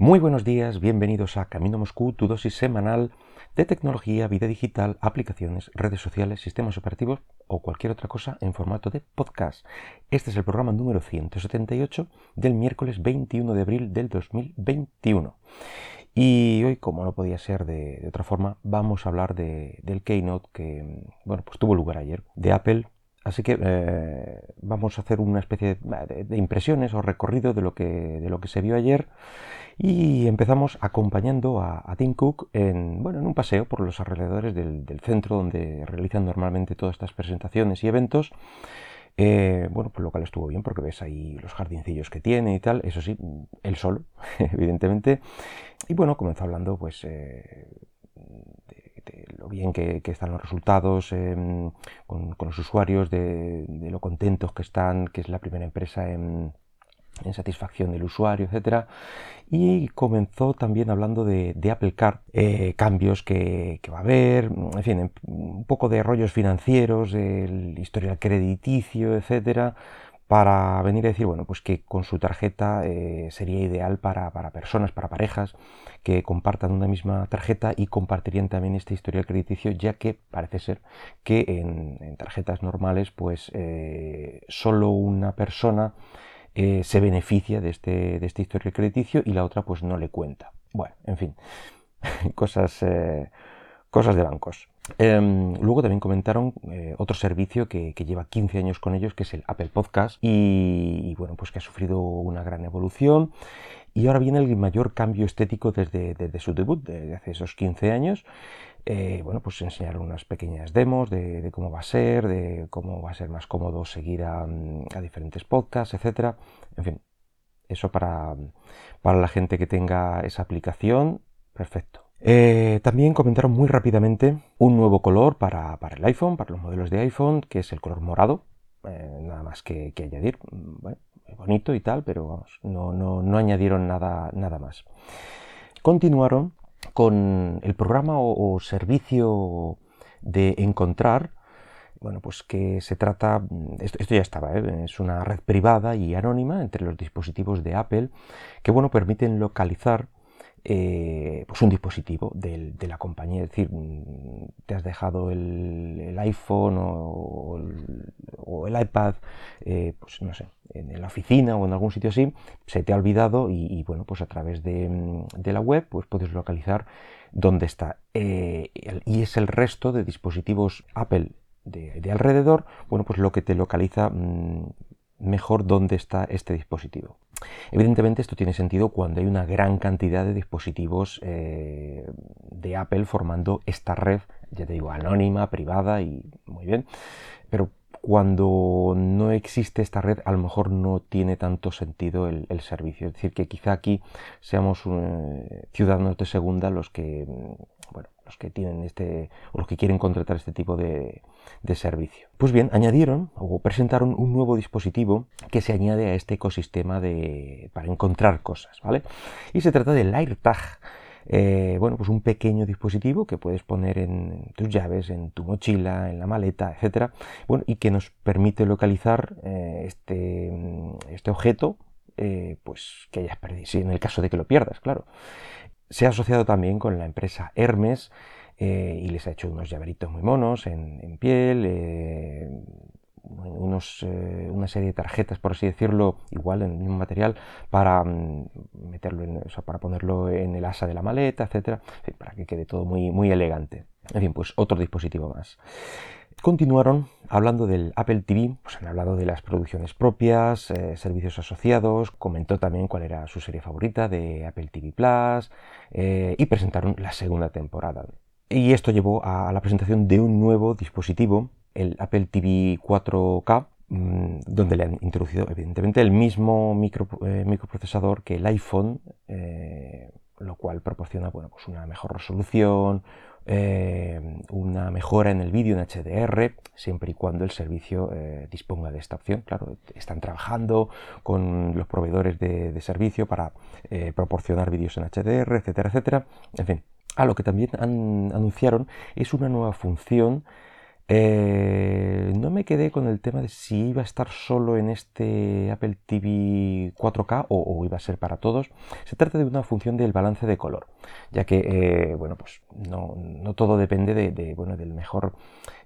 Muy buenos días, bienvenidos a Camino Moscú, tu dosis semanal de tecnología, vida digital, aplicaciones, redes sociales, sistemas operativos o cualquier otra cosa en formato de podcast. Este es el programa número 178 del miércoles 21 de abril del 2021. Y hoy, como no podía ser de, otra forma, vamos a hablar del Keynote que bueno, pues tuvo lugar ayer de Apple Así que eh, vamos a hacer una especie de, impresiones o recorrido de lo, que, de lo que se vio ayer y empezamos acompañando a, Tim Cook en, bueno, en un paseo por los alrededores del, centro donde realizan normalmente todas estas presentaciones y eventos. Eh, bueno, pues lo cual estuvo bien porque ves ahí los jardincillos que tiene y tal, eso sí, él solo, evidentemente. Y bueno, comenzó hablando pues eh, bien que, están los resultados em, con, los usuarios, de, lo contentos que están, que es la primera empresa en, satisfacción del usuario, etc. Y comenzó también hablando de, Car, eh, cambios que, va a haber, en fin, un poco de rollos financieros, el historial crediticio, etcétera para venir a decir, bueno, pues que con su tarjeta eh, sería ideal para, personas, para parejas que compartan una misma tarjeta y compartirían también este historial crediticio, ya que parece ser que en, tarjetas normales, pues eh, solo una persona eh, se beneficia de este, de este historial crediticio y la otra pues no le cuenta. Bueno, en fin, cosas, cosas de bancos. Em, luego también comentaron eh, otro servicio que, lleva 15 años con ellos, que es el Apple Podcast, y, bueno, pues que ha sufrido una gran evolución. Y ahora viene el mayor cambio estético desde, su debut, desde hace esos 15 años. Eh, bueno, pues enseñaron unas pequeñas demos de, cómo va a ser, de cómo va a ser más cómodo seguir a, a diferentes podcasts, etcétera. En fin, eso para, para la gente que tenga esa aplicación, perfecto. Eh, también comentaron muy rápidamente un nuevo color para, el iPhone, para los modelos de iPhone, que es el color morado. Eh, nada más que, añadir. Mm, bueno, bonito y tal, pero vamos, no, no, añadieron nada, nada más. Continuaron con el programa o, servicio de encontrar, bueno, pues que se trata, mm, esto, ya estaba, ¿eh? es una red privada y anónima entre los dispositivos de Apple que, bueno, permiten localizar eh, pues un dispositivo de la compañía, es decir, mm, te has dejado el, iPhone o, el, iPad, eh, pues no sé, en la oficina o en algún sitio así, se te ha olvidado y, bueno, pues a través de, mm, la web pues puedes localizar dónde está. Eh, y es el resto de dispositivos Apple de, alrededor, bueno, pues lo que te localiza mm, mejor dónde está este dispositivo. Evidentemente esto tiene sentido cuando hay una gran cantidad de dispositivos eh, de Apple formando esta red, ya te digo, anónima, privada y muy bien, pero cuando no existe esta red a lo mejor no tiene tanto sentido el, servicio. Es decir, que quizá aquí seamos eh, ciudadanos de segunda los que, bueno, que tienen este, o los que quieren contratar este tipo de, servicio. Pues bien, añadieron o presentaron un nuevo dispositivo que se añade a este ecosistema de, para encontrar cosas, ¿vale? Y se trata del AirTag. Eh, bueno, pues un pequeño dispositivo que puedes poner en tus llaves, en tu mochila, en la maleta, etcétera, bueno, y que nos permite localizar eh, este, este objeto, eh, pues que hayas perdido, si en el caso de que lo pierdas, claro. Se ha asociado también con la empresa Hermes eh, y les ha hecho unos llaveritos muy monos en, piel, eh, unos, eh, una serie de tarjetas, por así decirlo, igual en el mismo material, para mm, meterlo para ponerlo en el asa de la maleta, etcétera, para que quede todo muy, muy elegante. En fin, pues otro dispositivo más. Continuaron hablando del Apple TV, pues han hablado de las producciones propias, eh, servicios asociados, comentó también cuál era su serie favorita de Apple TV Plus eh, y presentaron la segunda temporada. Y esto llevó a, la presentación de un nuevo dispositivo, el Apple TV 4K, mm, donde le han introducido evidentemente el mismo eh, microprocesador que el iPhone, lo cual proporciona bueno, pues una mejor resolución, eh, una mejora en el vídeo en HDR, siempre y cuando el servicio eh, disponga de esta opción. Claro, están trabajando con los proveedores de, servicio para eh, proporcionar vídeos en HDR, etcétera, etcétera. En fin, a lo que también anunciaron es una nueva función Eh, no me quedé con el tema de si iba a estar solo en este Apple TV 4K o, iba a ser para todos. Se trata de una función del balance de color, ya que eh, bueno, pues no, todo depende de, bueno, del mejor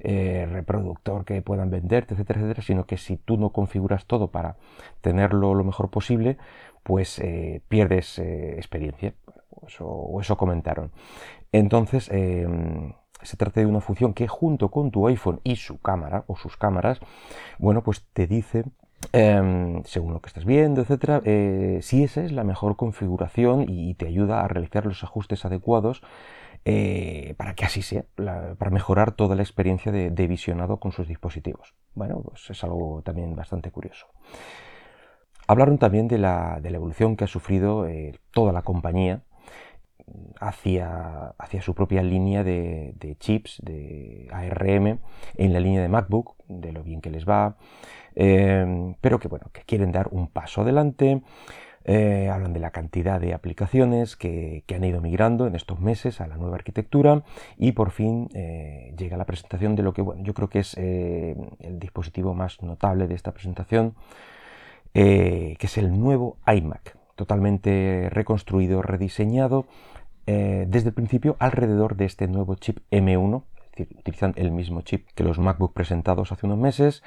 eh, reproductor que puedan venderte, etcétera, etcétera, sino que si tú no configuras todo para tenerlo lo mejor posible, pues pierdes experiencia. o eso comentaron. Entonces, em, se trata de una función que junto con tu iPhone y su cámara o sus cámaras, bueno, pues te dice em, según lo que estás viendo, etcétera, eh, si esa es la mejor configuración y te ayuda a realizar los ajustes adecuados eh, para que así sea, para mejorar toda la experiencia de, visionado con sus dispositivos. Bueno, pues es algo también bastante curioso. Hablaron también de la, evolución que ha sufrido eh, toda la compañía hacia, su propia línea de, chips, de ARM, en la línea de MacBook, de lo bien que les va, eh, pero que, bueno, que quieren dar un paso adelante. Eh, hablan de la cantidad de aplicaciones que, han ido migrando en estos meses a la nueva arquitectura y por fin eh, llega la presentación de lo que bueno, yo creo que es el dispositivo más notable de esta presentación, que es el nuevo iMac, totalmente reconstruido, rediseñado eh, desde el principio alrededor de este nuevo chip M1, es decir, utilizan el mismo chip que los MacBook presentados hace unos meses.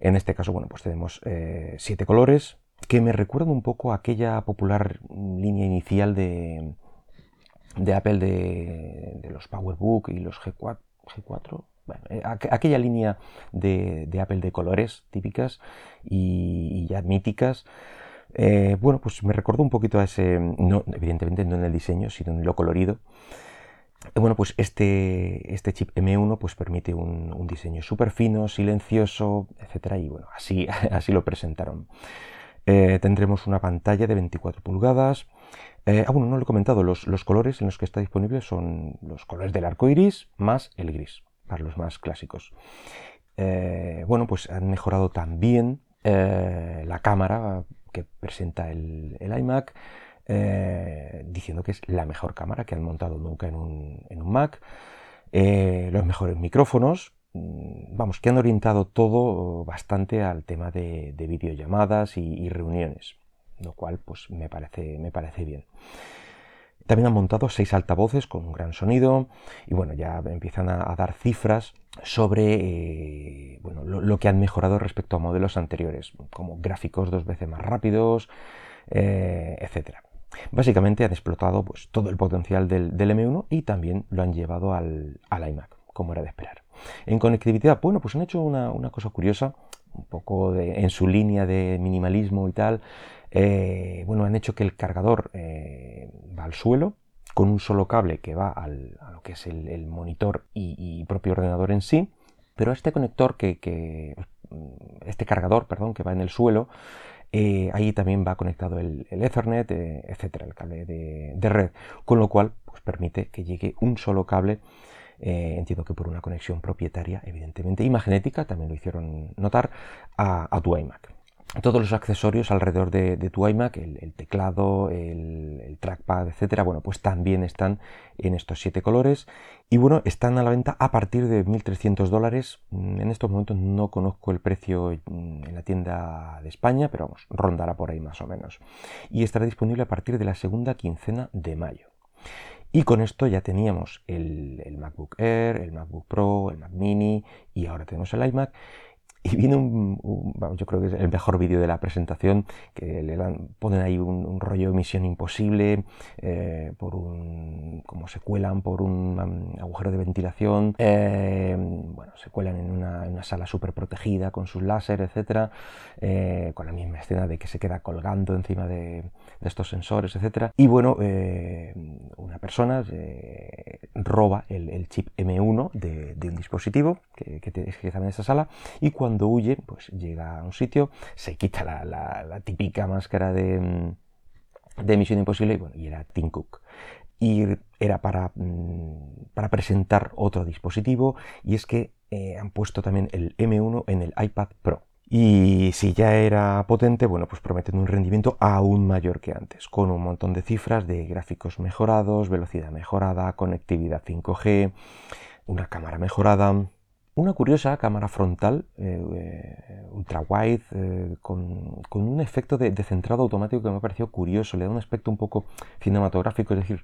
En este caso, bueno, pues tenemos eh, siete colores que me recuerdan un poco a aquella popular línea inicial de, de Apple de, los PowerBook y los G4, G4 eh, aquella línea de, Apple de colores típicas y ya míticas eh, bueno, pues me recordó un poquito a ese, no, evidentemente no en el diseño, sino en lo colorido. Eh, bueno, pues este, este chip M1 pues permite un, diseño súper fino, silencioso, etcétera, y bueno, así, así lo presentaron. Eh, tendremos una pantalla de 24 pulgadas. ah, bueno, no lo he comentado, los, los, colores en los que está disponible son los colores del arco iris más el gris, para los más clásicos. bueno, pues han mejorado también la cámara que presenta el, iMac, eh, diciendo que es la mejor cámara que han montado nunca en un, Mac, eh, los mejores micrófonos, mm, vamos, que han orientado todo bastante al tema de, videollamadas y, reuniones, lo cual pues me parece, me parece bien. También han montado seis altavoces con un gran sonido y bueno, ya empiezan a, dar cifras sobre eh, bueno, lo, que han mejorado respecto a modelos anteriores, como gráficos dos veces más rápidos, eh, etc. Básicamente han explotado pues, todo el potencial del, M1 y también lo han llevado al, iMac, como era de esperar. En conectividad, bueno, pues han hecho una, cosa curiosa, un poco en su línea de minimalismo y tal, eh, bueno, han hecho que el cargador eh, va al suelo con un solo cable que va a lo que es el, monitor y, propio ordenador en sí, pero este conector que, este cargador, perdón, que va en el suelo, eh, ahí también va conectado el, Ethernet, etcétera, el cable de, red, con lo cual pues, permite que llegue un solo cable. Entiendo que por una conexión propietaria, evidentemente, y magnética, también lo hicieron notar, a tu iMac todos los accesorios alrededor de, tu iMac, el, teclado, el, trackpad, etcétera, bueno, pues también están en estos siete colores y bueno, están a la venta a partir de 1.300 dólares. Mm, en estos momentos no conozco el precio mm, en la tienda de España, pero vamos, rondará por ahí más o menos. Y estará disponible a partir de la segunda quincena de mayo. Y con esto ya teníamos el, el MacBook Air, el MacBook Pro, el Mac Mini y ahora tenemos el iMac y viene un, yo creo que es el mejor vídeo de la presentación, que le ponen ahí un, rollo de misión imposible, eh, por un, como se cuelan por un agujero de ventilación, eh, bueno, se cuelan en una, sala súper protegida con sus láser, etcétera, eh, con la misma escena de que se queda colgando encima de, estos sensores, etcétera. Y bueno, una persona roba el, chip M1 de, un dispositivo que, que, que está en esa sala y cuando cuando huye, pues llega a un sitio, se quita la, típica máscara de, mm, de Misión Imposible y, bueno, y era Tim Cook. Y era para, mm, para presentar otro dispositivo y es que eh, han puesto también el M1 en el iPad Pro. Y si ya era potente, bueno, pues prometen un rendimiento aún mayor que antes, con un montón de cifras de gráficos mejorados, velocidad mejorada, conectividad 5G, una cámara mejorada, Una curiosa cámara frontal eh, ultra wide con, un efecto de, centrado automático que me ha parecido curioso, le da un aspecto un poco cinematográfico, es decir,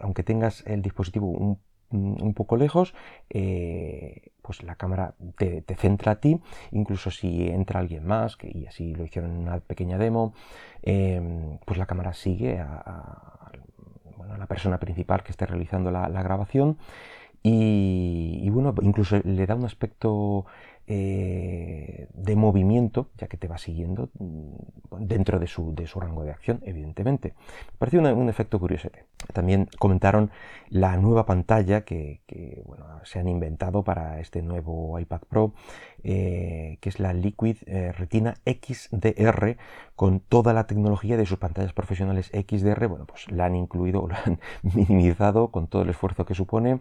aunque tengas el dispositivo un poco lejos, eh, pues la cámara te, centra a ti, incluso si entra alguien más, y así lo hicieron en una pequeña demo, em, pues la cámara sigue a, la persona principal que esté realizando la, grabación y, bueno, incluso le da un aspecto eh, de movimiento, ya que te va siguiendo mm, dentro de su, de su rango de acción, evidentemente. Me pareció un, efecto curioso. También comentaron la nueva pantalla que, se han inventado para este nuevo iPad Pro, eh, que es la Liquid eh, Retina XDR, con toda la tecnología de sus pantallas profesionales XDR. Bueno, pues la han incluido, la han minimizado con todo el esfuerzo que supone.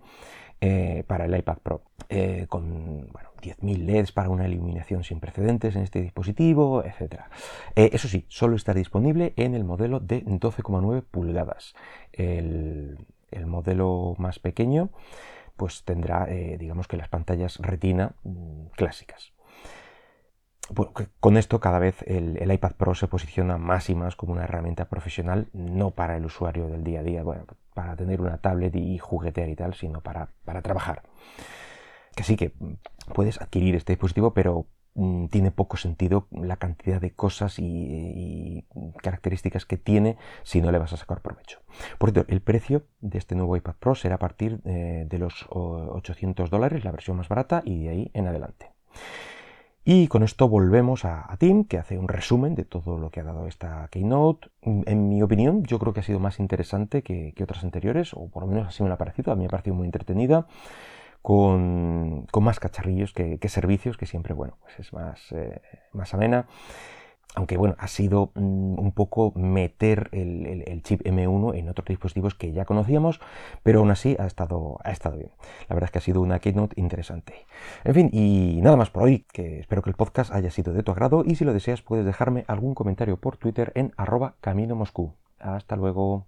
Para el iPad Pro, con 10.000 LEDs para una iluminación sin precedentes en este dispositivo, etc. Eh, eso sí, solo está disponible en el modelo de 12,9 pulgadas. El, modelo más pequeño pues tendrá, digamos que las pantallas retina mm, clásicas. con esto cada vez el, iPad Pro se posiciona más y más como una herramienta profesional, no para el usuario del día a día. Bueno, para tener una tablet y juguetear y tal, sino para, trabajar. Que sí que puedes adquirir este dispositivo, pero mm, tiene poco sentido la cantidad de cosas y, características que tiene si no le vas a sacar provecho. Por cierto, el precio de este nuevo iPad Pro será a partir eh, de los 800 dólares, la versión más barata, y de ahí en adelante. Y con esto volvemos a, Tim, que hace un resumen de todo lo que ha dado esta Keynote. En mi opinión, yo creo que ha sido más interesante que, otras anteriores, o por lo menos así me lo ha parecido. A mí me ha parecido muy entretenida, con, más cacharrillos que, servicios, que siempre, bueno, pues es más, eh, más amena aunque bueno, ha sido mm, un poco meter el, chip M1 en otros dispositivos que ya conocíamos, pero aún así ha estado, ha estado bien. La verdad es que ha sido una keynote interesante. En fin, y nada más por hoy, que espero que el podcast haya sido de tu agrado y si lo deseas puedes dejarme algún comentario por Twitter en arroba camino moscú. Hasta luego.